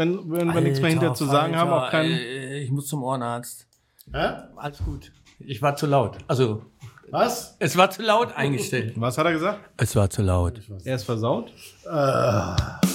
wenn, wenn wir nichts mehr hinter zu sagen haben, auch kein. Äh, ich muss zum Ohrenarzt. Hä? Alles gut. Ich war zu laut. Also, Was? es war zu laut eingestellt. Was hat er gesagt? Es war zu laut. Er ist versaut? Und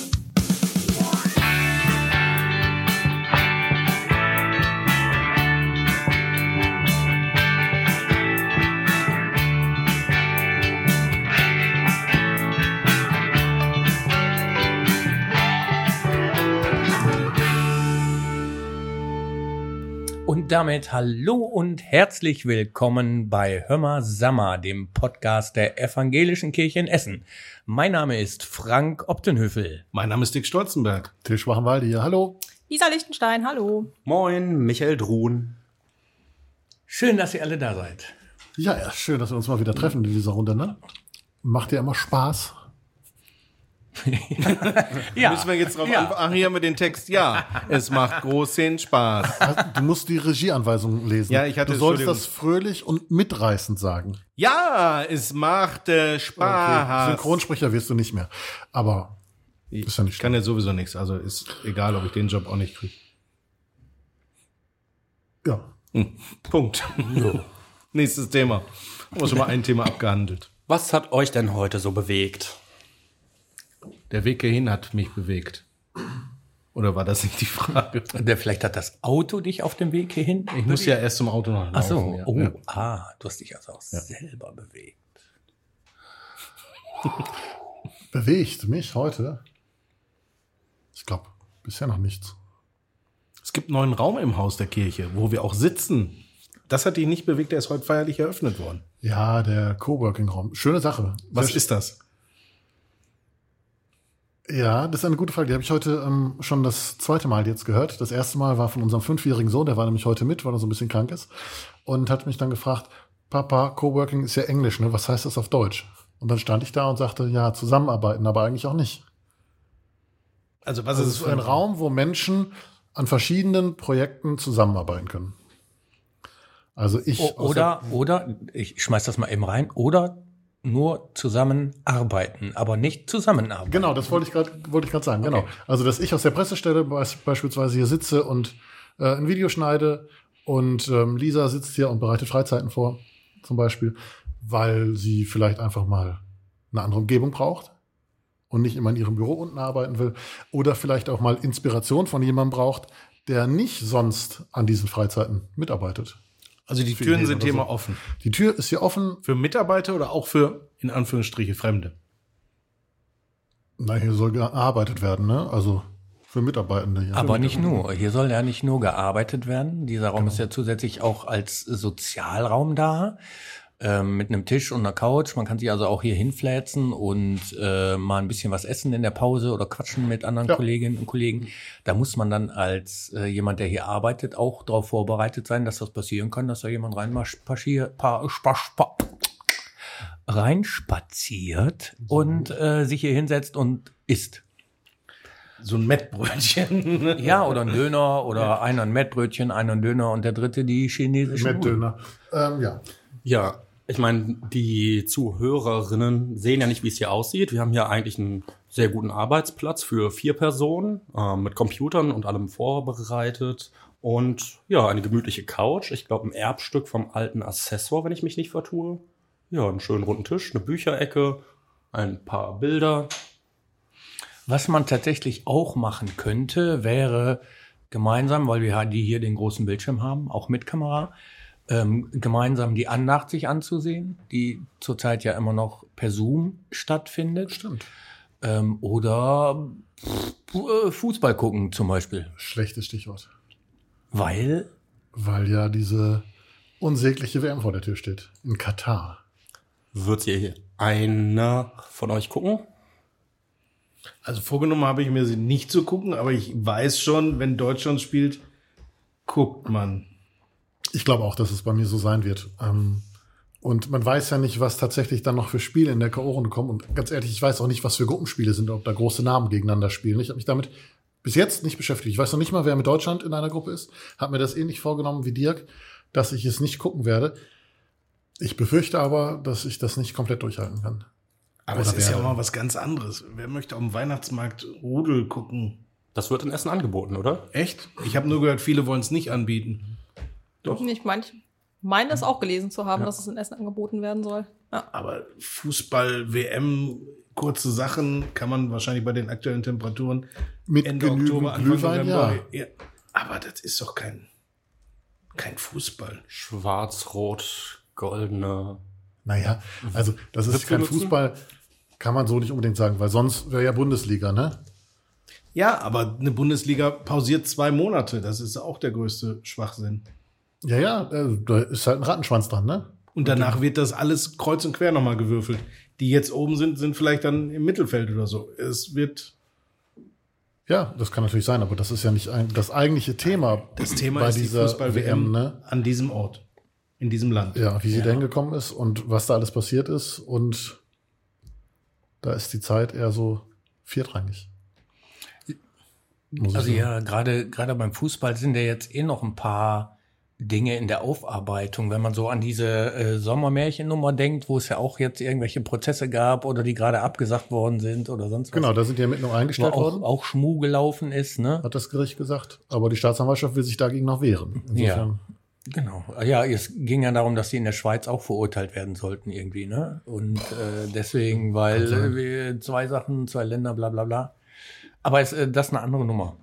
damit hallo und herzlich willkommen bei Hörmer Sammer, dem Podcast der Evangelischen Kirche in Essen. Mein Name ist Frank Optenhöfel. Mein Name ist Dick Stolzenberg. Til Schwachenwalde hier, hallo. Lisa Lichtenstein, hallo. Moin, Michael Druhn. Schön, dass ihr alle da seid. Ja, ja, schön, dass wir uns mal wieder treffen in dieser Runde, ne? Macht ja immer Spaß. Ja, Müssen wir jetzt drauf ja. anfangen? Ach, hier haben wir den Text. Ja, es macht großen Spaß. Du musst die Regieanweisungen lesen. Ja, ich hatte- Du sollst das fröhlich und mitreißend sagen. Ja, es macht äh, Spaß. Synchronsprecher wirst du nicht mehr. Aber Ich Ist ja nicht kann ja sowieso nichts. Also ist egal, ob ich den Job auch nicht kriege. ja, Punkt. Nächstes Thema. Haben wir schon mal ein Thema abgehandelt. Was hat euch denn heute so bewegt? Der Weg hierhin hat mich bewegt. Oder war das nicht die Frage? Der, vielleicht hat das Auto dich auf dem Weg hierhin. Ich muss ja erst zum Auto noch laufen. Ach so, ja. oh, Ja. ah, du hast dich also auch selber bewegt. bewegt mich heute. Ich glaube, bisher noch nichts. Es gibt einen neuen Raum im Haus der Kirche, wo wir auch sitzen. Das hat dich nicht bewegt, der ist heute feierlich eröffnet worden. Ja, der Coworking-Raum. Schöne Sache. Was Sehr ist das? Ja, das ist eine gute Frage. Die habe ich heute ähm, schon das zweite Mal jetzt gehört. Das erste Mal war von unserem fünfjährigen Sohn, der war nämlich heute mit, weil er so ein bisschen krank ist. Und hat mich dann gefragt, Papa, Coworking ist ja Englisch, ne? Was heißt das auf Deutsch? Und dann stand ich da und sagte, ja, zusammenarbeiten, aber eigentlich auch nicht. Also was Also es ist ein Raum, wo Menschen an verschiedenen Projekten zusammenarbeiten können. Also ich O oder, oder, ich schmeiß das mal eben rein, oder nur zusammenarbeiten, aber nicht zusammenarbeiten. Genau, das wollte ich gerade wollte ich gerade sagen. Genau. Okay. Also, dass ich aus der Pressestelle beis- beispielsweise hier sitze und äh, ein Video schneide und ähm, Lisa sitzt hier und bereitet Freizeiten vor, zum Beispiel, weil sie vielleicht einfach mal eine andere Umgebung braucht und nicht immer in ihrem Büro unten arbeiten will oder vielleicht auch mal Inspiration von jemandem braucht, der nicht sonst an diesen Freizeiten mitarbeitet. Also die Türen sind hier so. mal offen. Die Tür ist hier offen. Für Mitarbeiter oder auch für, in Anführungsstriche, Fremde? Na, hier soll gearbeitet werden, ne? Also für Mitarbeitende. Ja. Aber nicht nur. Hier soll ja nicht nur gearbeitet werden. Dieser Raum ist ja zusätzlich auch als Sozialraum da. Ähm, mit einem Tisch und einer Couch. Man kann sich also auch hier hinfläzen und äh, mal ein bisschen was essen in der Pause oder quatschen mit anderen Ja. Kolleginnen und Kollegen. Da muss man dann als äh, jemand, der hier arbeitet, auch darauf vorbereitet sein, dass das passieren kann, dass da jemand reinmarschiert, pa, spa, spa, reinspaziert und äh, sich hier hinsetzt und isst. So ein Mettbrötchen. Ja, oder ein Döner oder einer ein Mettbrötchen, einer ein Döner und der dritte die chinesische Mit Döner. Ähm, ja. Ja, ich meine, die Zuhörerinnen sehen ja nicht, wie es hier aussieht. Wir haben hier eigentlich einen sehr guten Arbeitsplatz für vier Personen äh, mit Computern und allem vorbereitet. Und ja, eine gemütliche Couch. Ich glaube, ein Erbstück vom alten Assessor, wenn ich mich nicht vertue. Ja, einen schönen runden Tisch, eine Bücherecke, ein paar Bilder. Was man tatsächlich auch machen könnte, wäre gemeinsam, weil wir die hier den großen Bildschirm haben, auch mit Kamera, ähm, gemeinsam die Andacht sich anzusehen, die zurzeit ja immer noch per Zoom stattfindet. Stimmt. Ähm, oder pff, äh, Fußball gucken zum Beispiel. Schlechtes Stichwort. Weil Weil ja diese unsägliche WM vor der Tür steht. In Katar. Wird hier einer von euch gucken? Also vorgenommen habe ich mir sie nicht zu gucken, aber ich weiß schon, wenn Deutschland spielt, guckt man. Ich glaube auch, dass es bei mir so sein wird. Ähm, und man weiß ja nicht, was tatsächlich dann noch für Spiele in der K.O.-Runde kommen. Und ganz ehrlich, ich weiß auch nicht, was für Gruppenspiele sind, ob da große Namen gegeneinander spielen. Ich habe mich damit bis jetzt nicht beschäftigt. Ich weiß noch nicht mal, wer mit Deutschland in einer Gruppe ist. Hab mir das ähnlich vorgenommen wie Dirk, dass ich es nicht gucken werde. Ich befürchte aber, dass ich das nicht komplett durchhalten kann. Aber Oder es ist ja auch mal was ganz anderes. Wer möchte auf dem Weihnachtsmarkt Rudel gucken? Das wird in Essen angeboten, oder? Echt? Ich habe nur gehört, viele wollen es nicht anbieten. Doch. Ich meine, ich meine das auch gelesen zu haben, dass es in Essen angeboten werden soll. Ja. Aber Fußball, WM, kurze Sachen kann man wahrscheinlich bei den aktuellen Temperaturen Mit Ende genügend Oktober, Anfang Glühwein, November. ja. Ja. Aber das ist doch kein, kein Fußball. Schwarz, Rot, Goldene. Naja, also das ist kein nutzen? Fußball, kann man so nicht unbedingt sagen, weil sonst wäre ja Bundesliga, ne? Ja, aber eine Bundesliga pausiert zwei Monate. Das ist auch der größte Schwachsinn. Ja, ja, äh, da ist halt ein Rattenschwanz dran, ne? Und danach wird das alles kreuz und quer nochmal gewürfelt. Die jetzt oben sind, sind vielleicht dann im Mittelfeld oder so. Es wird, Ja, das kann natürlich sein, aber das ist ja nicht ein, das eigentliche Thema das Thema bei ist die dieser Fußball-WM WM, ne? an diesem Ort, in diesem Land. Ja, wie sie da hingekommen ist und was da alles passiert ist und da ist die Zeit eher so viertrangig. Also ja, gerade gerade beim Fußball sind ja jetzt eh noch ein paar Dinge in der Aufarbeitung, wenn man so an diese äh, Sommermärchennummer denkt, wo es ja auch jetzt irgendwelche Prozesse gab oder die gerade abgesagt worden sind oder sonst was. Genau, da sind die Ermittlungen eingestellt auch, worden, auch Schmu gelaufen ist, ne? hat das Gericht gesagt. Aber die Staatsanwaltschaft will sich dagegen noch wehren. Insofern, Genau. Ja, es ging ja darum, dass sie in der Schweiz auch verurteilt werden sollten irgendwie, ne? Und äh, deswegen, weil äh, wir zwei Sachen, zwei Länder, bla bla bla. Aber es, äh, das ist eine andere Nummer.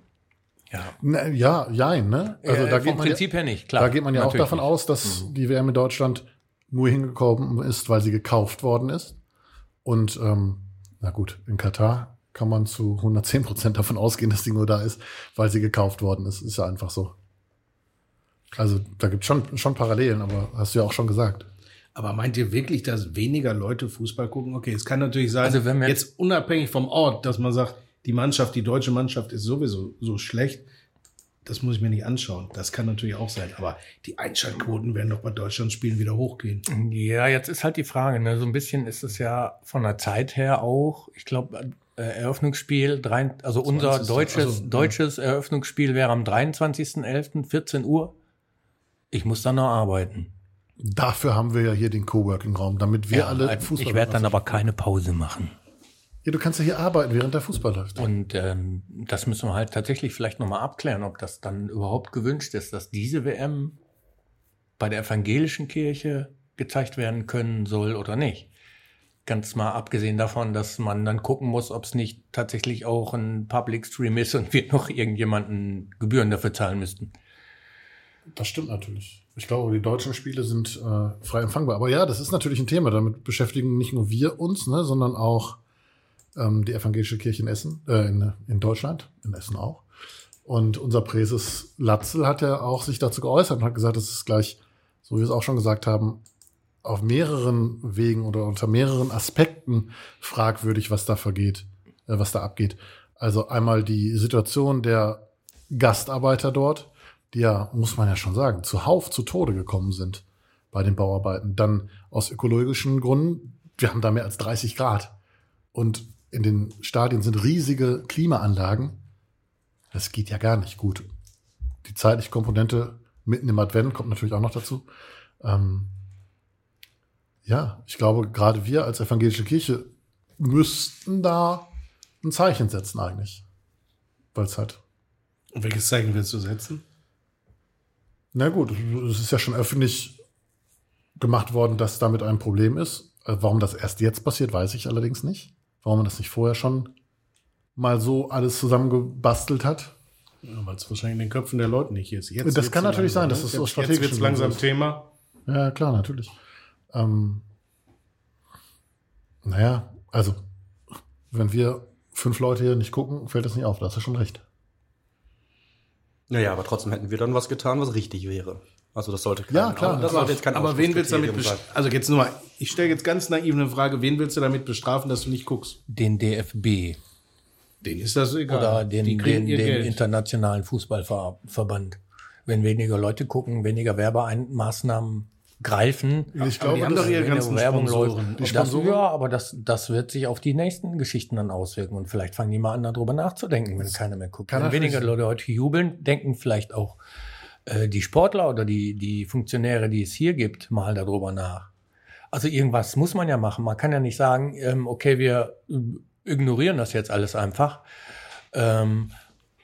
Ja. Na, ja, jein, ne? Also äh, da vom geht man ja, Prinzip her nicht, klar. da geht man ja auch davon nicht. Mhm. aus, dass die WM in Deutschland nur hingekommen ist, weil sie gekauft worden ist. Und ähm, na gut, in Katar kann man zu 110 Prozent davon ausgehen, dass die nur da ist, weil sie gekauft worden ist. Ist ja einfach so. Also da gibt schon schon Parallelen, aber hast du ja auch schon gesagt. Aber meint ihr wirklich, dass weniger Leute Fußball gucken? Okay, es kann natürlich sein, Also wenn wir- jetzt unabhängig vom Ort, dass man sagt, die Mannschaft, die deutsche Mannschaft ist sowieso so schlecht. Das muss ich mir nicht anschauen. Das kann natürlich auch sein. Aber die Einschaltquoten werden doch bei Deutschlandspielen wieder hochgehen. Ja, jetzt ist halt die Frage, ne? so ein bisschen ist es ja von der Zeit her auch, ich glaube, äh, Eröffnungsspiel, drei, also unser 20. deutsches, Also, ja. deutsches Eröffnungsspiel wäre am 23.11., 14 Uhr. Ich muss dann noch arbeiten. Dafür haben wir ja hier den Coworking-Raum, damit wir Ja, alle äh, Fußball ich werde dann aber keine Pause machen. Ja, du kannst ja hier arbeiten, während der Fußball läuft. Und ähm, das müssen wir halt tatsächlich vielleicht nochmal abklären, ob das dann überhaupt gewünscht ist, dass diese WM bei der evangelischen Kirche gezeigt werden können soll oder nicht. Ganz mal abgesehen davon, dass man dann gucken muss, ob es nicht tatsächlich auch ein Public Stream ist und wir noch irgendjemanden Gebühren dafür zahlen müssten. Das stimmt natürlich. Ich glaube, die deutschen Spiele sind äh, frei empfangbar. Aber ja, das ist natürlich ein Thema. Damit beschäftigen nicht nur wir uns, ne, sondern auch ähm, die evangelische Kirche in Essen, äh, in, in Deutschland, in Essen auch. Und unser Präses Latzel hat ja auch sich dazu geäußert und hat gesagt, das ist gleich, so wie wir es auch schon gesagt haben, auf mehreren Wegen oder unter mehreren Aspekten fragwürdig, was da vergeht, äh, was da abgeht. Also einmal die Situation der Gastarbeiter dort, die ja, muss man ja schon sagen, zuhauf zu Tode gekommen sind bei den Bauarbeiten. Dann aus ökologischen Gründen, wir haben da mehr als 30 Grad. Und in den Stadien sind riesige Klimaanlagen. Das geht ja gar nicht gut. Die zeitliche Komponente mitten im Advent kommt natürlich auch noch dazu. Ähm, ja, ich glaube, gerade wir als evangelische Kirche müssten da ein Zeichen setzen eigentlich. Weil es halt Und welches Zeichen willst du setzen? Na gut, es ist ja schon öffentlich gemacht worden, dass damit ein Problem ist. Äh, Warum das erst jetzt passiert, weiß ich allerdings nicht. Warum man das nicht vorher schon mal so alles zusammengebastelt hat. Ja, Weil es wahrscheinlich in den Köpfen der Leute nicht ist. Jetzt Das wird's kann natürlich sein, dass ne? es aus Jetzt- Jetzt strategischen wird langsam ist. Thema. Ja, klar, natürlich. Ähm, naja, also, wenn wir fünf Leute hier nicht gucken, fällt das nicht auf. Da hast du schon recht. Naja, aber trotzdem hätten wir dann was getan, was richtig wäre. Also das sollte kein, Ja, klar, das sollte jetzt kein Aber wen willst du damit bestrafen? Also jetzt nur mal, ich stelle jetzt ganz naiv eine Frage, wen willst du damit bestrafen, dass du nicht guckst? Den DFB Denen ist das egal. oder den, den, den internationalen Fußballverband. Wenn weniger Leute gucken, weniger Werbemaßnahmen greifen, Ich Aber die haben doch ihre wenn ganzen Werbung Sponsoren. läuft. Die Das, Sponsoren? ja, aber das, das wird sich auf die nächsten Geschichten dann auswirken und vielleicht fangen die mal an, darüber nachzudenken, wenn keiner mehr guckt. kann Wenn weniger. Leute heute jubeln, denken vielleicht auch äh, die Sportler oder die, die Funktionäre, die es hier gibt, mal darüber nach. Also irgendwas muss man ja machen. Man kann ja nicht sagen, ähm, okay, wir ignorieren das jetzt alles einfach. Ähm,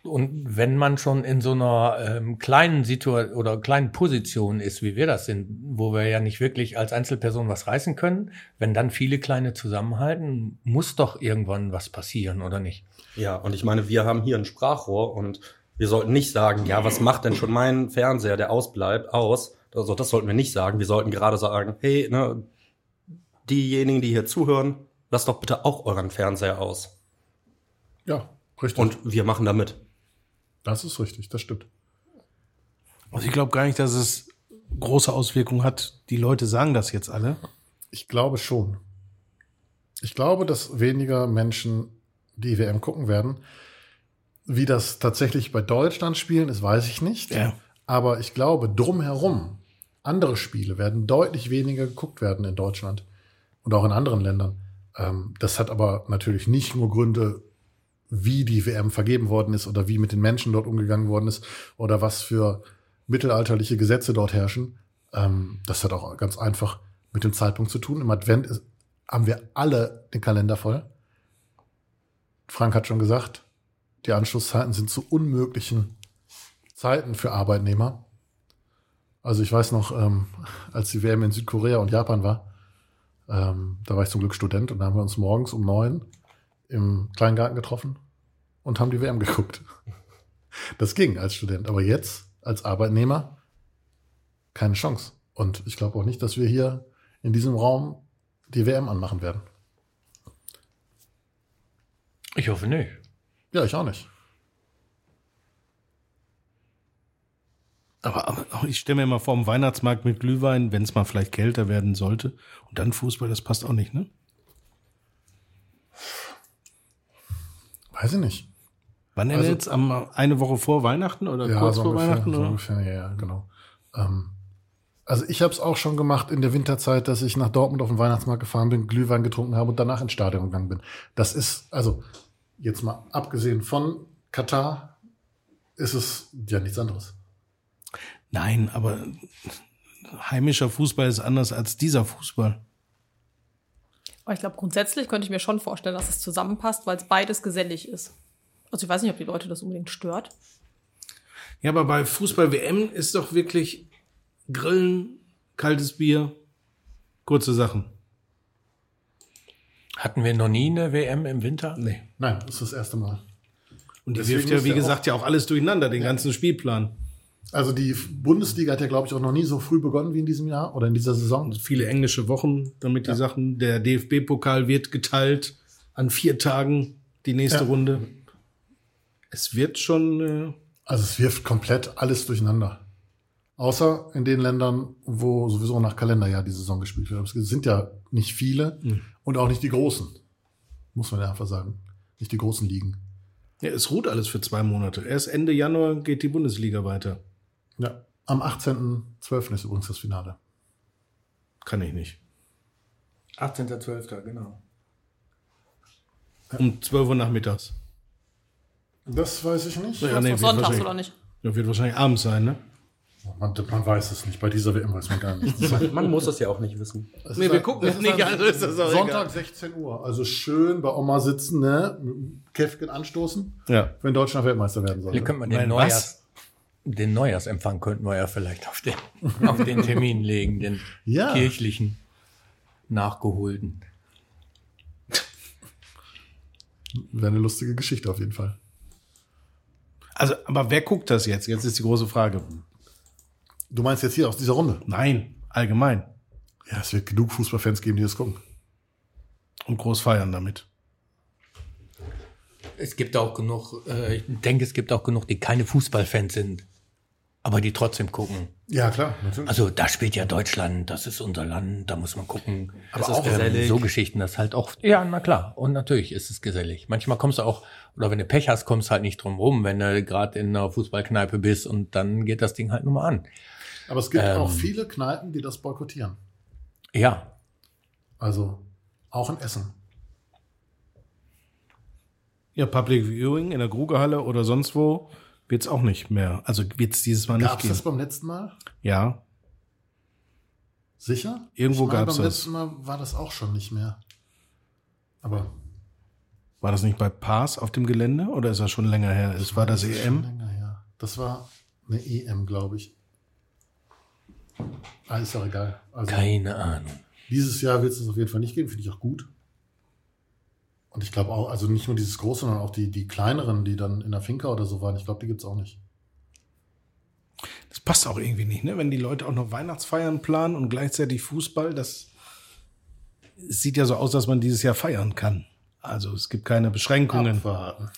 Und wenn man schon in so einer ähm, kleinen Situation oder kleinen Position ist, wie wir das sind, wo wir ja nicht wirklich als Einzelperson was reißen können, wenn dann viele kleine zusammenhalten, muss doch irgendwann was passieren, oder nicht? Ja, und ich meine, wir haben hier ein Sprachrohr und wir sollten nicht sagen, ja, was macht denn schon mein Fernseher, der ausbleibt, aus? Also das sollten wir nicht sagen. Wir sollten gerade sagen, hey, ne, diejenigen, die hier zuhören, lasst doch bitte auch euren Fernseher aus. Ja, richtig. Und wir machen da mit. das ist richtig, das stimmt. Also ich glaube gar nicht, dass es große Auswirkungen hat. Die Leute sagen das jetzt alle. Ich glaube schon. Ich glaube, dass weniger Menschen die WM gucken werden. Wie das tatsächlich bei Deutschland spielen ist, weiß ich nicht. Ja. Aber ich glaube, drumherum, andere Spiele werden deutlich weniger geguckt werden in Deutschland und auch in anderen Ländern. Ähm, das hat aber natürlich nicht nur Gründe, wie die WM vergeben worden ist oder wie mit den Menschen dort umgegangen worden ist oder was für mittelalterliche Gesetze dort herrschen. Ähm, das hat auch ganz einfach mit dem Zeitpunkt zu tun. Im Advent ist, haben wir alle den Kalender voll. Frank hat schon gesagt, die Anschlusszeiten sind zu unmöglichen Zeiten für Arbeitnehmer. Also ich weiß noch, ähm, als die WM in Südkorea und Japan war, ähm, da war ich zum Glück Student und da haben wir uns morgens um neun im Kleingarten getroffen und haben die WM geguckt. Das ging als Student, aber jetzt als Arbeitnehmer keine Chance. Und ich glaube auch nicht, dass wir hier in diesem Raum die WM anmachen werden. Ich hoffe nicht. Ja, ich auch nicht. Aber, aber ich stelle mir mal vor, im Weihnachtsmarkt mit Glühwein, wenn es mal vielleicht kälter werden sollte. Und dann Fußball, das passt auch nicht, ne? Weiß ich nicht. Wann Also- also, jetzt? Am, eine Woche vor Weihnachten oder Ja, kurz so vor ungefähr, Weihnachten? so Oder? ungefähr, ja, ja, genau. Ähm, also ich habe es auch schon gemacht in der Winterzeit, dass ich nach Dortmund auf den Weihnachtsmarkt gefahren bin, Glühwein getrunken habe und danach ins Stadion gegangen bin. Das ist, also jetzt mal abgesehen von Katar, ist es ja nichts anderes. Nein, aber heimischer Fußball ist anders als dieser Fußball. Aber ich glaube, grundsätzlich könnte ich mir schon vorstellen, dass es zusammenpasst, weil es beides gesellig ist. Also ich weiß nicht, ob die Leute das unbedingt stört. Ja, aber bei Fußball-WM ist doch wirklich Grillen, kaltes Bier, kurze Sachen. Hatten wir noch nie eine WM im Winter? Nee. Nein, das ist das erste Mal. Und die Deswegen wirft ja, wie ja gesagt, ja auch alles durcheinander, den ganzen Spielplan. Also die Bundesliga hat ja, glaube ich, auch noch nie so früh begonnen wie in diesem Jahr oder in dieser Saison. Viele englische Wochen, damit die Sachen. Der DFB-Pokal wird geteilt an vier Tagen, die nächste Ja. Runde. Es wird schon. Äh, Also es wirft komplett alles durcheinander. Außer in den Ländern, wo sowieso nach Kalenderjahr die Saison gespielt wird. Es sind ja nicht viele und auch nicht die großen. Muss man ja einfach sagen. Nicht die großen Ligen. ja, es ruht alles für zwei Monate. Erst Ende Januar geht die Bundesliga weiter. Ja. Am 18.12. ist übrigens das Finale. Kann ich nicht. 18.12., genau. Um 12 Uhr nachmittags. Das weiß ich nicht. Ja, nee, wahrscheinlich- oder nicht? Ja, wird wahrscheinlich abends sein, ne? Man, man weiß es nicht. Bei dieser WM weiß man gar nicht. Es ist Man muss das ja auch nicht wissen. Es Nee, ist wir ein- gucken es es nicht, ein also ist das auch Sonntag 16 Uhr. Also schön bei Oma sitzen, ne? Käffchen anstoßen, Ja. wenn Deutschland Weltmeister werden soll. Hier könnte man den, Nein, Neujahrs, den Neujahrsempfang könnten wir ja vielleicht auf den, auf den Termin legen, den Ja. kirchlichen nachgeholten. Wäre eine lustige Geschichte auf jeden Fall. Also, aber wer guckt das jetzt? Jetzt ist die große Frage. Du meinst jetzt hier aus dieser Runde? Nein, allgemein. Ja, es wird genug Fußballfans geben, die das gucken. Und groß feiern damit. Es gibt auch genug, äh, ich denke, es gibt auch genug, die keine Fußballfans sind, aber die trotzdem gucken. Ja, klar, natürlich. Also da spielt ja Deutschland, das ist unser Land, da muss man gucken. Aber Das auch ähm, gesellig. so Geschichten, das halt auch. Ja, na klar. Und natürlich ist es gesellig. Manchmal kommst du auch, oder wenn du Pech hast, kommst du halt nicht drum rum, wenn du gerade in einer Fußballkneipe bist und dann geht das Ding halt nur mal an. Aber es gibt ähm, auch viele Kneipen, die das boykottieren. Ja, Also auch in Essen. Ja, Public Viewing in der Grugehalle oder sonst wo wird's auch nicht mehr. Also wird's dieses Mal nicht Gab es das beim letzten Mal? Ja, Sicher? Irgendwo Ich meine, gab's beim das. letzten Mal war das auch schon nicht mehr. Aber War das nicht bei Paas auf dem Gelände oder ist das schon länger her? Es war das EM. länger her. Das war eine EM, glaube ich. Ah, ist doch egal. Also, Keine Ahnung. Dieses Jahr wird es auf jeden Fall nicht geben, finde ich auch gut. Und ich glaube auch, also nicht nur dieses große, sondern auch die, die kleineren, die dann in der Finca oder so waren, ich glaube, die gibt's auch nicht. Das passt auch irgendwie nicht, ne? Wenn die Leute auch noch Weihnachtsfeiern planen und gleichzeitig Fußball, das es sieht ja so aus, dass man dieses Jahr feiern kann. Also es gibt keine Beschränkungen. Abwarten.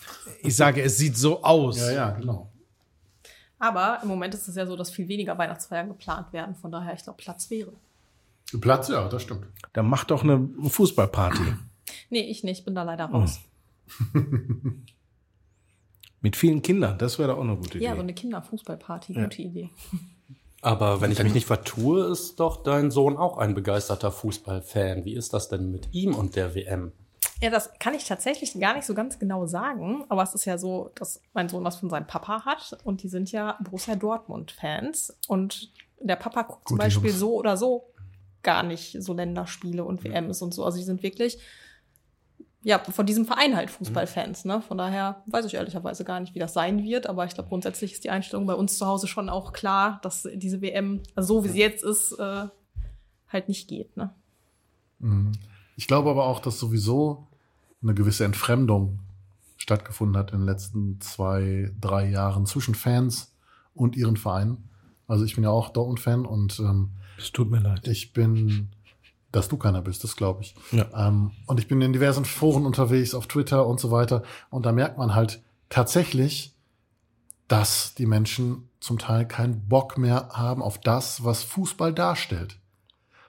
Ich sage, es sieht so aus. Ja, ja, genau. Aber im Moment ist es ja so, dass viel weniger Weihnachtsfeiern geplant werden. Von daher, ich glaube, Platz wäre. Platz, ja, das stimmt. Dann macht doch eine Fußballparty. Nee, ich nicht, bin da leider raus. Mit vielen Kindern, das wäre doch auch eine gute Idee. Ja, so eine Kinderfußballparty, gute Idee. Aber wenn ich mich nicht vertue, ist doch dein Sohn auch ein begeisterter Fußballfan. Wie ist das denn mit ihm und der WM? Ja, das kann ich tatsächlich gar nicht so ganz genau sagen, aber es ist ja so, dass mein Sohn das von seinem Papa hat und die sind ja Borussia Dortmund-Fans und der Papa guckt zum Gute Beispiel Jungs. so oder so gar nicht so Länderspiele und WMs und so. Also die sind wirklich ja von diesem Verein halt Fußballfans. Ne? Von daher weiß ich ehrlicherweise gar nicht, wie das sein wird, aber ich glaube grundsätzlich ist die Einstellung bei uns zu Hause schon auch klar, dass diese WM also so wie sie jetzt ist äh, halt nicht geht. Ne? Ich glaube aber auch, dass sowieso eine gewisse Entfremdung stattgefunden hat in den letzten zwei, drei Jahren zwischen Fans und ihren Vereinen. Also ich bin ja auch Dortmund-Fan und ähm, Es tut mir leid. ich bin, dass du keiner bist, das glaube ich. Ja. Ähm, und ich bin in diversen Foren unterwegs, auf Twitter und so weiter. Und da merkt man halt tatsächlich, dass die Menschen zum Teil keinen Bock mehr haben auf das, was Fußball darstellt.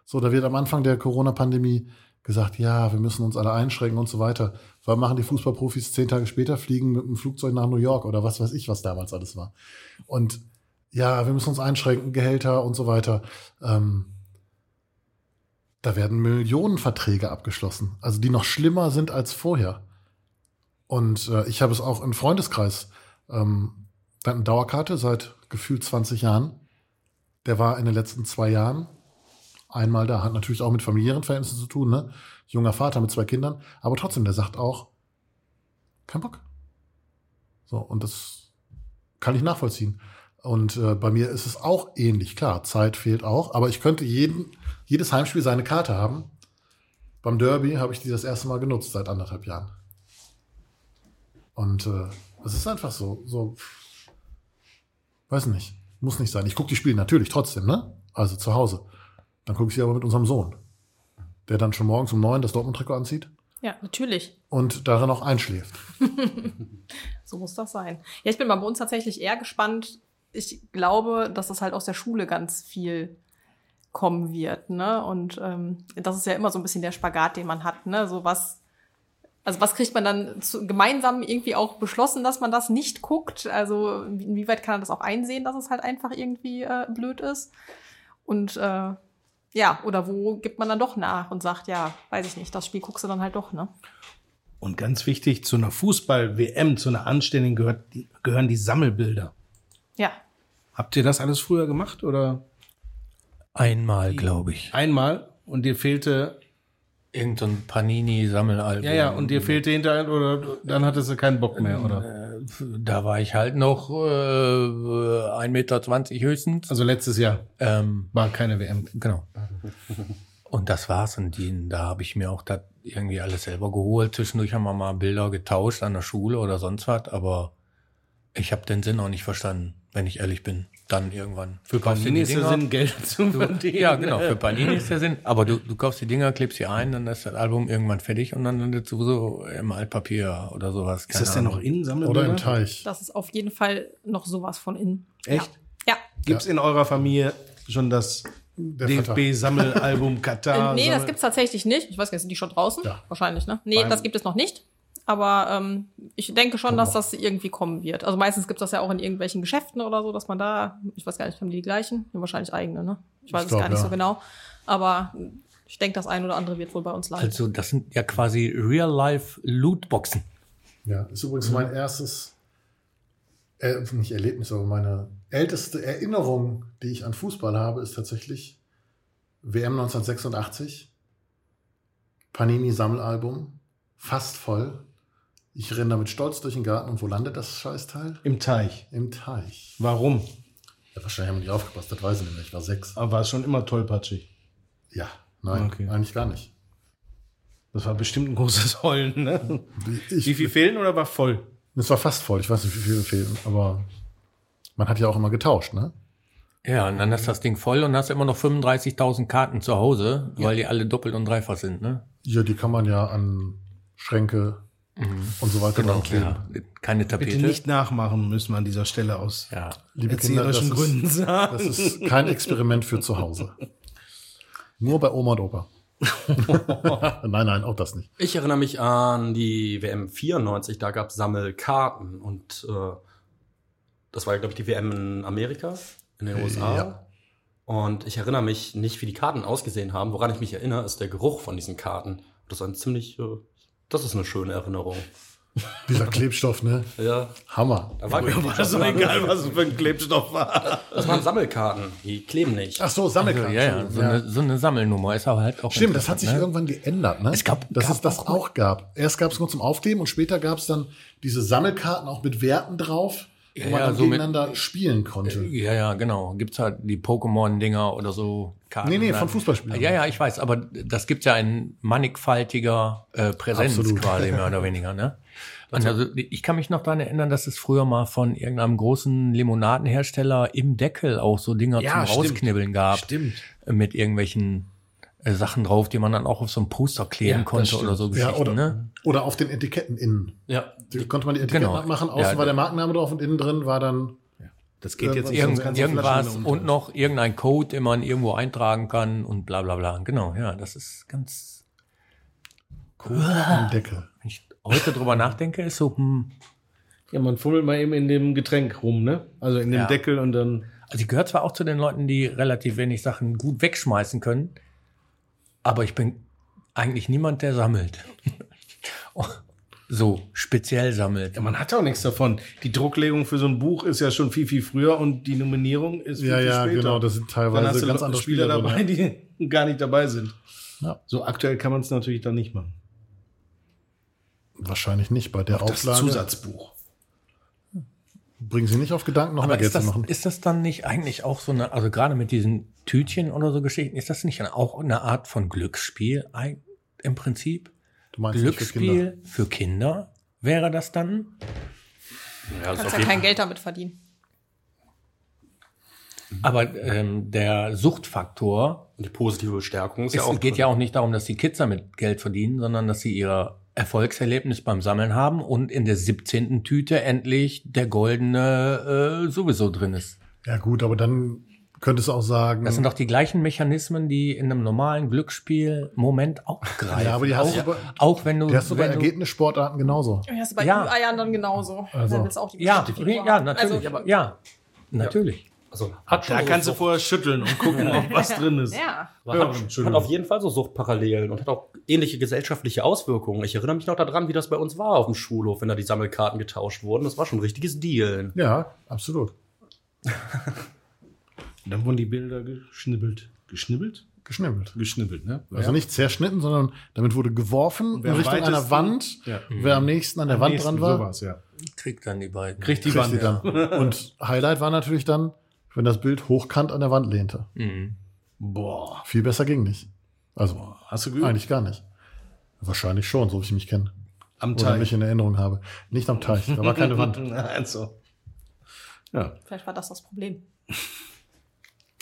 So, da wird am Anfang der Corona-Pandemie gesagt, ja, wir müssen uns alle einschränken und so weiter. Was machen die Fußballprofis zehn Tage später? Fliegen mit dem Flugzeug nach New York oder was weiß ich, was damals alles war. Und ja, wir müssen uns einschränken, Gehälter und so weiter. Ähm, da werden Millionenverträge abgeschlossen, also die noch schlimmer sind als vorher. Und äh, ich habe es auch im Freundeskreis, ähm, eine Dauerkarte seit gefühlt 20 Jahren. Der war in den letzten zwei Jahren einmal da, hat natürlich auch mit familiären Verhältnissen zu tun, ne? Junger Vater mit zwei Kindern, aber trotzdem, der sagt auch, kein Bock. So, und das kann ich nachvollziehen. Und äh, bei mir ist es auch ähnlich, klar, Zeit fehlt auch, aber ich könnte jeden, jedes Heimspiel seine Karte haben. Beim Derby habe ich die das erste Mal genutzt seit anderthalb Jahren. Und äh, es ist einfach so, so, weiß nicht, muss nicht sein. Ich gucke die Spiele natürlich trotzdem, ne? Also zu Hause. Dann gucke ich sie aber mit unserem Sohn, der dann schon morgens um neun das Dortmund-Trikot anzieht Ja, natürlich. und darin auch einschläft. So muss das sein. Ja, ich bin mal bei uns tatsächlich eher gespannt. Ich glaube, dass das halt aus der Schule ganz viel kommen wird, ne? Und ähm, das ist ja immer so ein bisschen der Spagat, den man hat, ne? So was, also was kriegt man dann zu, gemeinsam irgendwie auch beschlossen, dass man das nicht guckt? Also inwieweit kann man das auch einsehen, dass es halt einfach irgendwie äh, blöd ist? Und äh, ja, oder wo gibt man dann doch nach und sagt, ja, weiß ich nicht, das Spiel guckst du dann halt doch, ne? Und ganz wichtig, zu einer Fußball-WM, zu einer anständigen gehört, gehören die Sammelbilder. Ja, Habt ihr das alles früher gemacht oder Einmal, glaube ich. einmal und dir fehlte, Irgend so ein Panini-Sammelalbum. ja, ja, und dir fehlte hinterher oder dann hattest du keinen Bock mehr, oder? Da war ich halt noch äh, 1,20 Meter höchstens. Also letztes Jahr Ähm, war keine WM. genau. Und das war's. Und die, da habe ich mir auch das irgendwie alles selber geholt. Zwischendurch haben wir mal Bilder getauscht an der Schule oder sonst was. Aber ich habe den Sinn auch nicht verstanden, wenn ich ehrlich bin. Dann irgendwann. Für Panini ist der? Sinn, Geld zu verdienen. Ja, genau, für Panini ist der Sinn. Aber du, du kaufst die Dinger, klebst sie ein, dann ist das Album irgendwann fertig und dann landet sowieso im Altpapier oder sowas. Ist das denn noch in Oder Sammelbilder? im Teich. das ist auf jeden Fall noch sowas von innen. Echt? Ja. Gibt's in eurer Familie schon das. DFB-Sammelalbum Katar? Äh, nee, das Sammel- gibt's tatsächlich nicht. Ich weiß gar nicht, sind die schon draußen? Ja. Wahrscheinlich, ne? Nee, Beim- das gibt es noch nicht. Aber ähm, ich denke schon, dass das irgendwie kommen wird. Also meistens gibt es das ja auch in irgendwelchen Geschäften oder so, dass man da, ich weiß gar nicht, haben die die gleichen? Ja, wahrscheinlich eigene, ne? Ich weiß Ich es glaub, gar nicht ja. so genau. Aber ich denke, das ein oder andere wird wohl bei uns landen. Also, das sind ja quasi Real-Life-Lootboxen. Ja, ist übrigens mein erstes, äh, nicht Erlebnis, aber meine älteste Erinnerung, die ich an Fußball habe, ist tatsächlich WM 1986, Panini Sammelalbum, fast voll. Ich renne damit stolz durch den Garten und wo landet das Scheißteil? Im Teich. Im Teich. Warum? Ja, wahrscheinlich haben wir nicht aufgepasst, das weiß ich nicht mehr. Ich war sechs. Aber war es schon immer tollpatschig. Ja, nein, Okay. eigentlich gar nicht. Das war bestimmt ein großes Heulen, ne? Ich, Wie viel fehlen oder war voll? Es war fast voll. Ich weiß nicht, wie viele fehlen, aber man hat ja auch immer getauscht, ne? Ja, und dann ist das Ding voll und hast immer noch 35.000 Karten zu Hause, weil die alle doppelt und dreifach sind, ne? Ja, die kann man ja an Schränke und so weiter Genau, ja. Keine Tapete. Bitte nicht nachmachen, müssen wir an dieser Stelle aus Ja. Liebe Kinder, erzieherischen Gründen ist, sagen. das ist kein Experiment für zu Hause. Nur bei Oma und Opa. nein, nein, auch das nicht. Ich erinnere mich an die WM 94, da gab es Sammelkarten und äh, das war, glaube ich, die WM in Amerika, in den USA. Ja. Und ich erinnere mich nicht, wie die Karten ausgesehen haben. Woran ich mich erinnere, ist der Geruch von diesen Karten. Das ist ein ziemlich, äh, das ist eine schöne Erinnerung. Dieser Klebstoff, ne? Ja, Hammer. da war, War das doch egal, was es für ein Klebstoff war. das waren Sammelkarten, die kleben nicht. Ach so, Also, Sammelkarten. ja, ja, so, Eine, so eine Sammelnummer ist aber halt auch. Stimmt, das hat sich ne? irgendwann geändert, ne? Es gab- dass gab es das auch- auch, gab. Erst gab es nur zum Aufkleben und später gab es dann diese Sammelkarten auch mit Werten drauf, wo Ja, man ja, dann so mit- gegeneinander spielen konnte. Ja, ja, genau. Gibt's halt die Pokémon-Dinger oder so. Karten. Nee, nee, von Fußballspielern. Ja, ja, ich weiß, aber das gibt ja ein mannigfaltiger äh, Präsenz Absolut. quasi, mehr oder weniger, ne? Und also ich kann mich noch daran erinnern, dass es früher mal von irgendeinem großen Limonadenhersteller im Deckel auch so Dinger Ja, zum stimmt. Rausknibbeln gab. Stimmt. äh, Mit irgendwelchen äh, Sachen drauf, die man dann auch auf so ein Poster kleben Ja, konnte oder so Ja, Geschichten, oder, ne? oder auf den Etiketten innen. Ja, Die konnte man die Etiketten Genau. abmachen, außen Ja, war der Markenname drauf und innen drin war dann. Das geht jetzt Irgend, irgendwas und noch irgendein Code, den man irgendwo eintragen kann und bla bla bla. Genau, ja, das ist ganz, Am Deckel. wenn ich heute drüber nachdenke, ist so, hm, Ja, man fummelt mal eben in dem Getränk rum, ne? Also in dem Ja. Deckel und dann. Also ich gehöre zwar auch zu den Leuten, die relativ wenig Sachen gut wegschmeißen können, aber ich bin eigentlich niemand, der sammelt. so, speziell sammelt. Ja, man hat auch nichts davon. Die Drucklegung für so ein Buch ist ja schon viel, viel früher und die Nominierung ist viel, Ja, viel ja, später. genau. Das sind dann hast teilweise du ganz ganz andere Spieler Spieler dabei, drin, die gar nicht dabei sind. Ja. So aktuell kann man es natürlich dann nicht machen. Wahrscheinlich nicht. Bei der Das Auflage Zusatzbuch. Bringen sie nicht auf Gedanken, noch Aber mehr Geld ist das, zu machen. ist das dann nicht eigentlich auch so eine, also gerade mit diesen Tütchen oder so Geschichten, ist das nicht auch eine Art von Glücksspiel im Prinzip? Du meinst nicht für Kinder. Glücksspiel für Kinder wäre das dann? ja, Du ist kannst ja kein Geld damit verdienen. Aber ähm, der Suchtfaktor Die positive Bestärkung ist es ja auch. geht ja auch nicht darum, dass die Kids damit Geld verdienen, sondern dass sie ihr Erfolgserlebnis beim Sammeln haben und in der 17. Tüte endlich der goldene äh, sowieso drin ist. Ja, gut, aber dann könntest du auch sagen. Das sind doch die gleichen Mechanismen, die in einem normalen Glücksspiel-Moment auch greifen. Ja, aber die hast auch, du bei- auch wenn du, die hast du bei Ergebnissportarten genauso. Ja, hast du bei Ja. Ü-Eiern dann genauso. Also. Dann willst du auch die ja, Figur ja, natürlich, Also, aber ja, natürlich. Also hat schon Da so kannst du Sucht- vorher schütteln und gucken, ob was drin ist. ja. hat, Ja, hat auf jeden Fall so Suchtparallelen und hat auch ähnliche gesellschaftliche Auswirkungen. Ich erinnere mich noch daran, wie das bei uns war auf dem Schulhof, wenn da die Sammelkarten getauscht wurden. Das war schon ein richtiges Dealen. Ja, absolut. Und dann wurden die Bilder geschnibbelt. Geschnibbelt? Geschnibbelt. Geschnibbelt, ne? Also nicht zerschnitten, sondern damit wurde geworfen in wer am Richtung einer Wand. Ja. Wer am nächsten an der Wand Nächsten, dran war, Sowas, ja. Kriegt dann die beiden. Kriegt die kriegt Wand. Ja. dann. Und Highlight war natürlich dann, wenn das Bild hochkant an der Wand lehnte. Mhm. Boah. Viel besser ging nicht. Also Hast du geübt? eigentlich gar nicht. Wahrscheinlich schon, so wie ich mich kenne. Am Oder mich Teich. in Erinnerung habe. Nicht am Teich, da war keine Wand. Also. Ja. Vielleicht war das das Problem.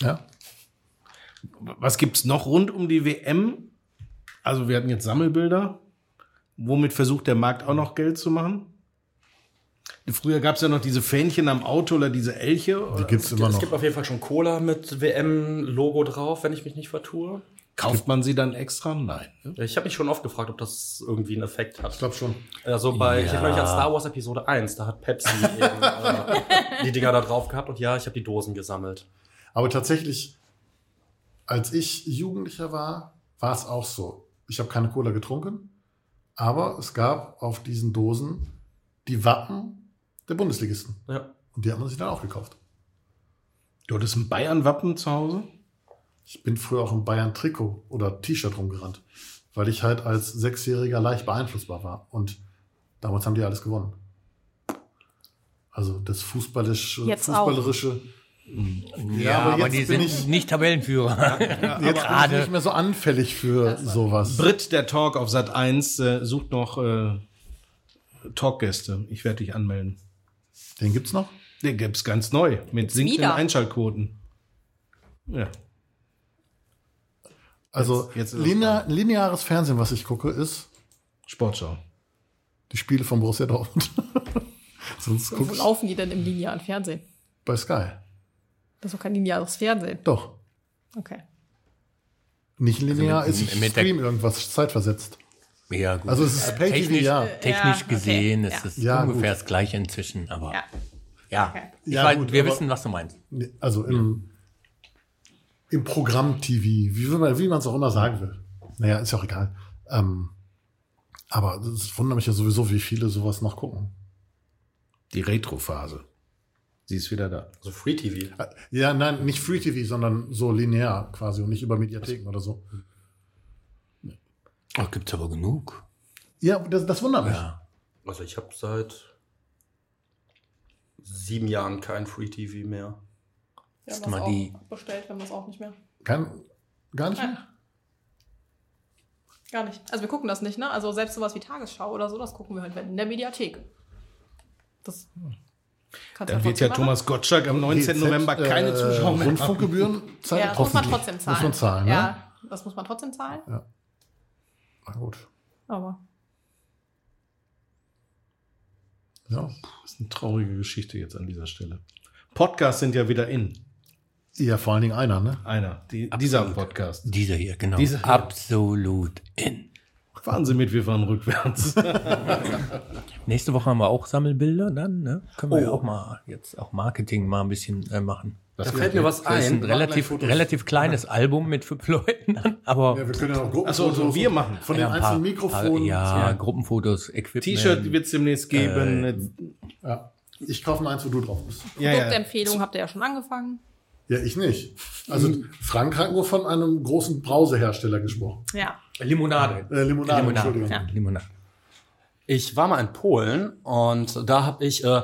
Ja. Was gibt's noch rund um die WM? Also wir hatten jetzt Sammelbilder. Womit versucht der Markt auch noch Geld zu machen? Früher gab's ja noch diese Fähnchen am Auto oder diese Elche. Die immer es noch. gibt auf jeden Fall schon Cola mit WM-Logo drauf, wenn ich mich nicht vertue. Kauft man sie dann extra? Nein. ne? Ich habe mich schon oft gefragt, ob das irgendwie einen Effekt Ich hat. glaube schon. Also bei, ich Ja. erinnere mich an Star Wars Episode 1, da hat Pepsi eben, äh, die Dinger da drauf gehabt und ja, ich habe die Dosen gesammelt. Aber tatsächlich, als ich Jugendlicher war, war es auch so. Ich habe keine Cola getrunken, aber es gab auf diesen Dosen die Wappen der Bundesligisten. Ja. Und die hat man sich dann auch gekauft. Du hattest ein Bayern-Wappen zu Hause? Ich bin früher auch im Bayern-Trikot oder T-Shirt rumgerannt, weil ich halt als Sechsjähriger leicht beeinflussbar war. Und Damals haben die alles gewonnen. Also das fußballische, Jetzt auch. fußballerische. Ja, aber, aber jetzt die bin sind ich- nicht Tabellenführer. Jetzt bin ich gerade. nicht mehr so anfällig für sowas. Brit, der Talk auf Sat 1, äh, sucht noch äh, Talkgäste. Ich werde dich anmelden. Den gibt's noch? Den gibt's ganz neu mit sinkenden wieder? Einschaltquoten. Ja. Also Jetzt- jetzt es linear, lineares Fernsehen, was ich gucke, ist Sportschau. die Spiele von Borussia Dortmund. Sonst Wo laufen die denn im linearen Fernsehen? bei Sky. Das ist doch kein lineares Fernsehen. Doch. Okay. Nicht linear, Also mit- ist mit der- Stream irgendwas zeitversetzt. Ja, gut. Also es ist Pay-TV, technisch, ja. technisch Ja, okay. gesehen Ja. ist es Ja, ungefähr gut. das gleiche inzwischen, aber Ja. ja. Okay. Weiß, gut, wir aber- wissen, was du meinst. Also im, im Programm-TV, wie, man- wie man es auch immer sagen will. Naja, ist ja auch egal. Ähm, aber es wundert mich ja sowieso, wie viele sowas noch gucken. Die Retro-Phase. Sie ist wieder da. Also Free TV. Äh, Ja, nein, nicht Free TV, sondern so linear quasi und nicht über Mediatheken oder so. Ach, gibt's aber genug. Ja, das, das wundert mich. Ja. Also ich habe seit sieben Jahren kein Free TV mehr. Wir Ist haben mal die- auch bestellt, wir haben das auch nicht mehr. Kein, gar nicht mehr? Gar nicht. Also wir gucken das nicht, ne? Also selbst sowas wie Tagesschau oder so, das gucken wir halt in der Mediathek. Das kannst Dann wird ja trotzdem Thomas Gottschalk am 19. GZ, November keine äh, Zuschauer mehr. Rundfunkgebühren machen. zahlen? Ja, das muss man trotzdem zahlen. Muss man zahlen, ne? Ja, das muss man trotzdem zahlen. Na gut. Aber Ja. Das ist eine traurige Geschichte jetzt an dieser Stelle. Podcasts sind ja wieder in. ja, vor allen Dingen einer, ne? Einer. Die, dieser Podcast. Dieser hier, genau. Dieser hier. Absolut in. Fahren Sie mit, wir fahren rückwärts. Nächste Woche haben wir auch Sammelbilder dann, ne? Können wir Oh. ja auch mal jetzt auch Marketing mal ein bisschen äh, machen. Da fällt mir was Das ist ein ein. relativ, relativ kleines Album mit fünf Leuten, aber Ja, wir können ja noch Gruppenfotos Achso, so wir machen. von ja, den paar- einzelnen Mikrofonen. ja, Gruppenfotos, Equipment. T-Shirt wird es demnächst geben. Ja. Ich kaufe mir eins, wo du drauf bist. ja, ja. Produktempfehlung habt ihr ja schon angefangen. Ja, ich nicht. Also Frank hat nur von einem großen Brausehersteller gesprochen. Ja. Limonade. Äh, Limonade, Entschuldigung. Ja. Limonade. Ich war mal in Polen und da habe ich äh,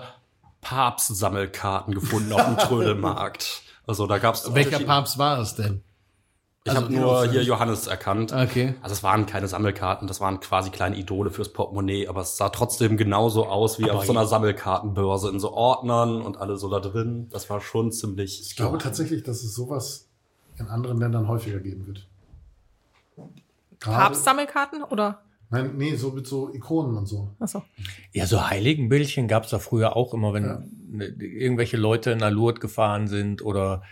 Papstsammelkarten gefunden auf dem Trödelmarkt. Also da gab's Welcher Papst war es denn? Ich habe nur hier Johannes erkannt. Okay. Also es waren keine Sammelkarten, das waren quasi kleine Idole fürs Portemonnaie, aber es sah trotzdem genauso aus wie auf so einer Sammelkartenbörse in so Ordnern und alle so da drin. Das war schon ziemlich. Ich glaube tatsächlich, dass es sowas in anderen Ländern häufiger geben wird. Papstsammelkarten oder? Nein, nee, so mit so Ikonen und so. Achso. Ja, so Heiligenbildchen gab's da früher auch immer, wenn Ja. ne, irgendwelche Leute nach Lourdes gefahren sind oder,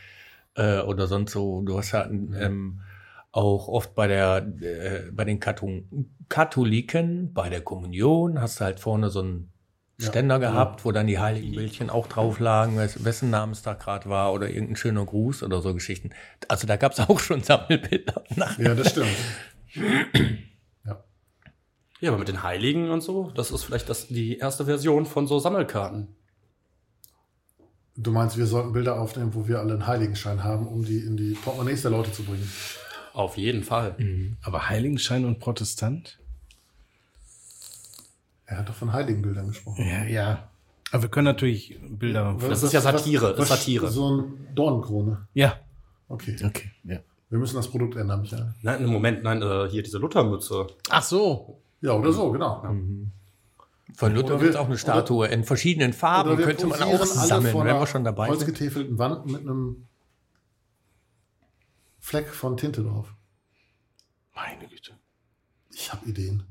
äh, oder sonst so. Du hast ja ähm, auch oft bei der äh, bei den Kathol Katholiken, bei der Kommunion, hast du halt vorne so einen Ja, Ständer gehabt, wo dann die Heiligenbildchen auch drauf lagen, wes- wessen Namenstag gerade war oder irgendein schöner Gruß oder so Geschichten. Also da gab's auch schon Sammelbilder. Nach Ja, das stimmt. ja. Aber mit den Heiligen und so, das ist vielleicht das, die erste Version von so Sammelkarten. Du meinst, wir sollten Bilder aufnehmen, wo wir alle einen Heiligenschein haben, um die in die Portemonnaies der Leute zu bringen. Auf jeden Fall. Aber Heiligenschein und Protestant? Er hat doch von Heiligenbildern gesprochen. Ja, ja. Aber wir können natürlich Bilder. Das ist ja Satire, das ist Satire. So ein Dornenkrone. Ja. Okay. Okay. Ja. Wir müssen das Produkt ändern, Michael. Nein, im Moment, nein, äh, hier diese Luthermütze. Ach so. Ja, oder so, genau. Von Luther Oder gibt's wir- auch eine Statue in verschiedenen Farben, Oder könnte man auch sammeln, wenn wir schon dabei sind. Holzgetäfelten Wand mit einem Fleck von Tinte drauf. Meine Güte. Ich habe Ideen.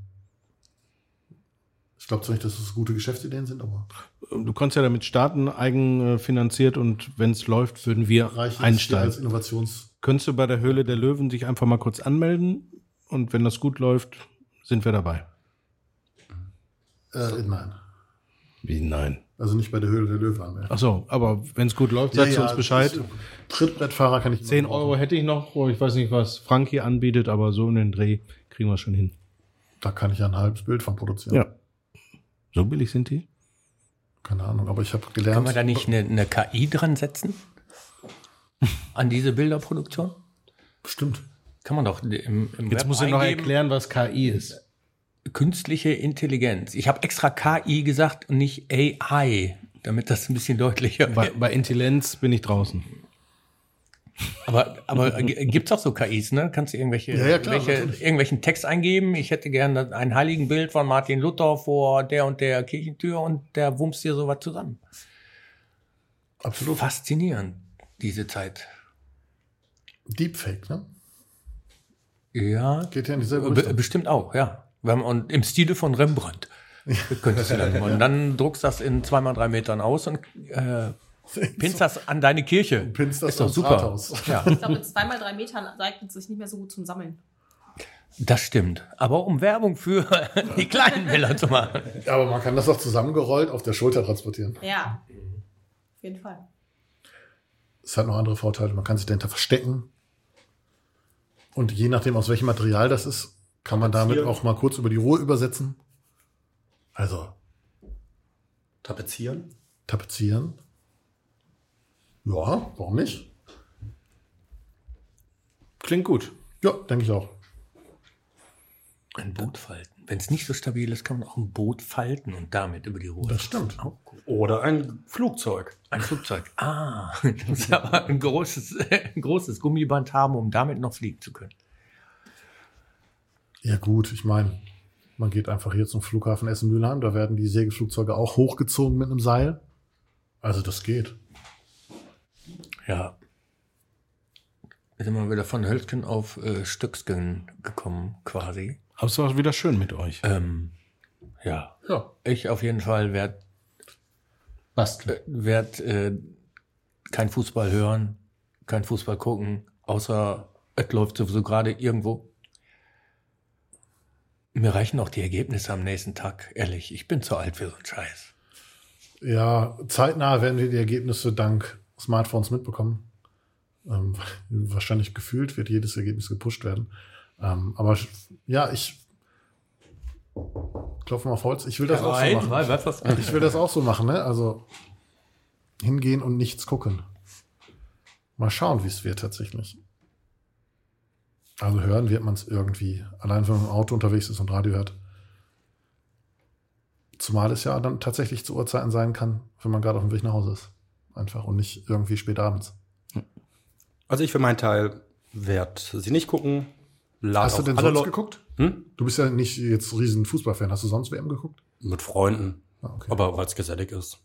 Ich glaube zwar nicht, dass es gute Geschäftsideen sind, aber Du kannst ja damit starten, eigenfinanziert und wenn es läuft, würden wir einsteigen. als Innovations... Könntest du bei der Höhle der Löwen dich einfach mal kurz anmelden und wenn das gut läuft, sind wir dabei. Äh, nein. Wie nein? Also nicht bei der Höhle der Löwen anmelden. Ach so, aber wenn es gut läuft, sagst du uns Bescheid. Trittbrettfahrer kann ich immer 10 brauchen. Euro hätte ich noch, oh, ich weiß nicht, was Frankie anbietet, aber so in den Dreh kriegen wir schon hin. Da kann ich ja ein halbes Bild von produzieren. Ja. So billig sind die? Keine Ahnung, aber ich habe Kann gelernt. man da nicht eine, eine KI dran setzen? An diese Bilderproduktion? Stimmt. Kann man doch im, im Jetzt Web muss ich noch erklären, was KI ist. künstliche Intelligenz. Ich habe extra KI gesagt und nicht AI, damit das ein bisschen deutlicher Bei, wird. bei Intelligenz bin ich draußen. Aber, aber g- gibt's auch so KIs, ne? Kannst du irgendwelche, Ja, ja, klar, welche, natürlich. irgendwelchen Text eingeben? Ich hätte gerne ein Heiligenbild von Martin Luther vor der und der Kirchentür und der wumst dir sowas zusammen. Absolut. Faszinierend, diese Zeit. Deepfake, ne? Ja, Geht ja in dieselbe be Richtung. bestimmt auch, ja. Und im Stile von Rembrandt. Könntest du dann. Und dann druckst das in zweimal drei Metern aus und äh, pinst das an deine Kirche. Pinst das Ist doch super. Rathaus. Ja, Ich glaube, mit zweimal drei Metern eignet es sich nicht mehr so gut zum Sammeln. das stimmt. Aber um Werbung für die kleinen Bilder zu machen. Aber man kann das auch zusammengerollt auf der Schulter transportieren. Ja. Auf jeden Fall. Es hat noch andere Vorteile. Man kann sich dahinter verstecken. Und je nachdem, aus welchem Material das ist, kann man damit auch mal kurz über die Ruhe übersetzen. Also Tapezieren? tapezieren. Ja, warum nicht? Klingt gut. Ja, denke ich auch. Ein Boot falten. Wenn es nicht so stabil ist, kann man auch ein Boot falten und damit über die Ruhe. Das stimmt. Gut. Oder ein Flugzeug. Ein Flugzeug. Ah, du musst aber ein großes, ein großes Gummiband haben, um damit noch fliegen zu können. Ja gut, ich meine, man geht einfach hier zum Flughafen Essen-Mülheim, da werden die Segelflugzeuge auch hochgezogen mit einem Seil. Also das geht. Ja. Wir sind mal wieder von Hölzgen auf äh, Stöcksgen gekommen, quasi. Aber es war wieder schön mit euch. Ähm, ja. Ja. Ich auf jeden Fall werde Bastel. werd, äh, kein Fußball hören, kein Fußball gucken, außer es läuft sowieso gerade irgendwo. Mir reichen auch die Ergebnisse am nächsten Tag, ehrlich. Ich bin zu alt für so einen Scheiß. Ja, zeitnah werden wir die Ergebnisse dank Smartphones mitbekommen. Ähm, wahrscheinlich gefühlt wird jedes Ergebnis gepusht werden. Ähm, aber ja, ich klopfe mal auf Holz. Ich will das auch so machen. was, was? Ich will das auch so machen, ne? Also hingehen und nichts gucken. Mal schauen, wie es wird tatsächlich. Also hören wird man es irgendwie. Allein wenn man im Auto unterwegs ist und Radio hört. Zumal es ja dann tatsächlich zu Uhrzeiten sein kann, wenn man gerade auf dem Weg nach Hause ist. Einfach und nicht irgendwie spät abends. Also ich für meinen Teil werde sie nicht gucken. Lad Hast du denn sonst Leu- geguckt? Hm? Du bist ja nicht jetzt riesen Fußballfan. Hast du sonst WM geguckt? Mit Freunden. Ah, okay. Aber weil es gesellig ist.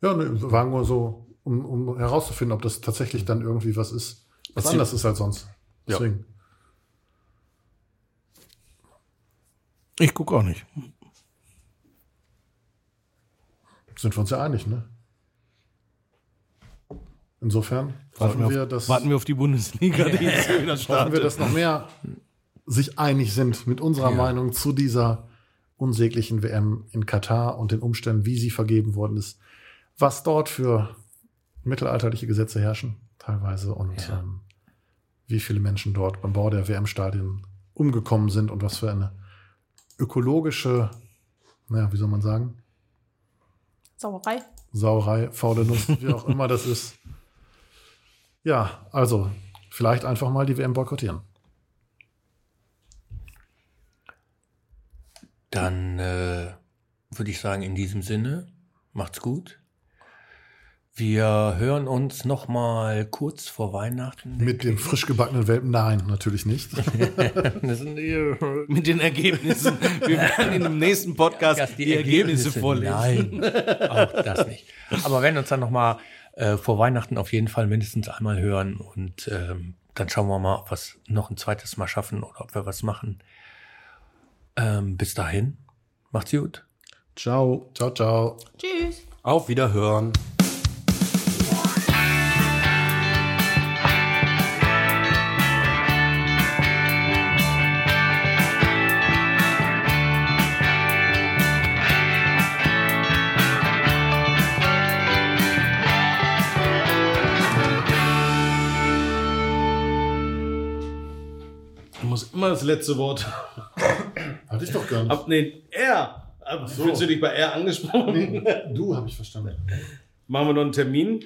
Ja, ne, war nur so, um, um herauszufinden, ob das tatsächlich dann irgendwie was ist, was Bezieh- anders ist als sonst. Ja. Deswegen. Ich gucke auch nicht. Sind wir uns ja einig, ne? Insofern Warten hoffen wir, wir, auf, dass, warten wir auf die Bundesliga, die jetzt wieder hoffen wir, startet. dass noch mehr sich einig sind mit unserer Ja. Meinung zu dieser unsäglichen WM in Katar und den Umständen, wie sie vergeben worden ist, was dort für mittelalterliche Gesetze herrschen, teilweise, und Ja. ähm, wie viele Menschen dort beim Bau der WM-Stadien umgekommen sind und was für eine ökologische, naja, wie soll man sagen, Sauerei. Sauerei, faule Nuss, wie auch immer das ist. Ja, also vielleicht einfach mal die WM boykottieren. Dann äh, würde ich sagen, in diesem Sinne, macht's gut. Wir hören uns noch mal kurz vor Weihnachten. Mit dem frisch gebackenen Welpen? Nein, natürlich nicht. Die, Mit den Ergebnissen. Wir werden in dem nächsten Podcast die, Ergebnisse, vorlesen. Nein, auch das nicht. Aber wir werden uns dann noch mal äh, vor Weihnachten auf jeden Fall mindestens einmal hören und ähm, dann schauen wir mal, ob wir es noch ein zweites Mal schaffen oder ob wir was machen. Ähm, bis dahin, macht's gut. Ciao. ciao, ciao. Tschüss. Auf Wiederhören. Das letzte Wort Hatte ich doch gar nicht. ab. Nee, er. Aber Fühlst du dich bei er angesprochen? Nee, du habe ich verstanden. Machen wir noch einen Termin?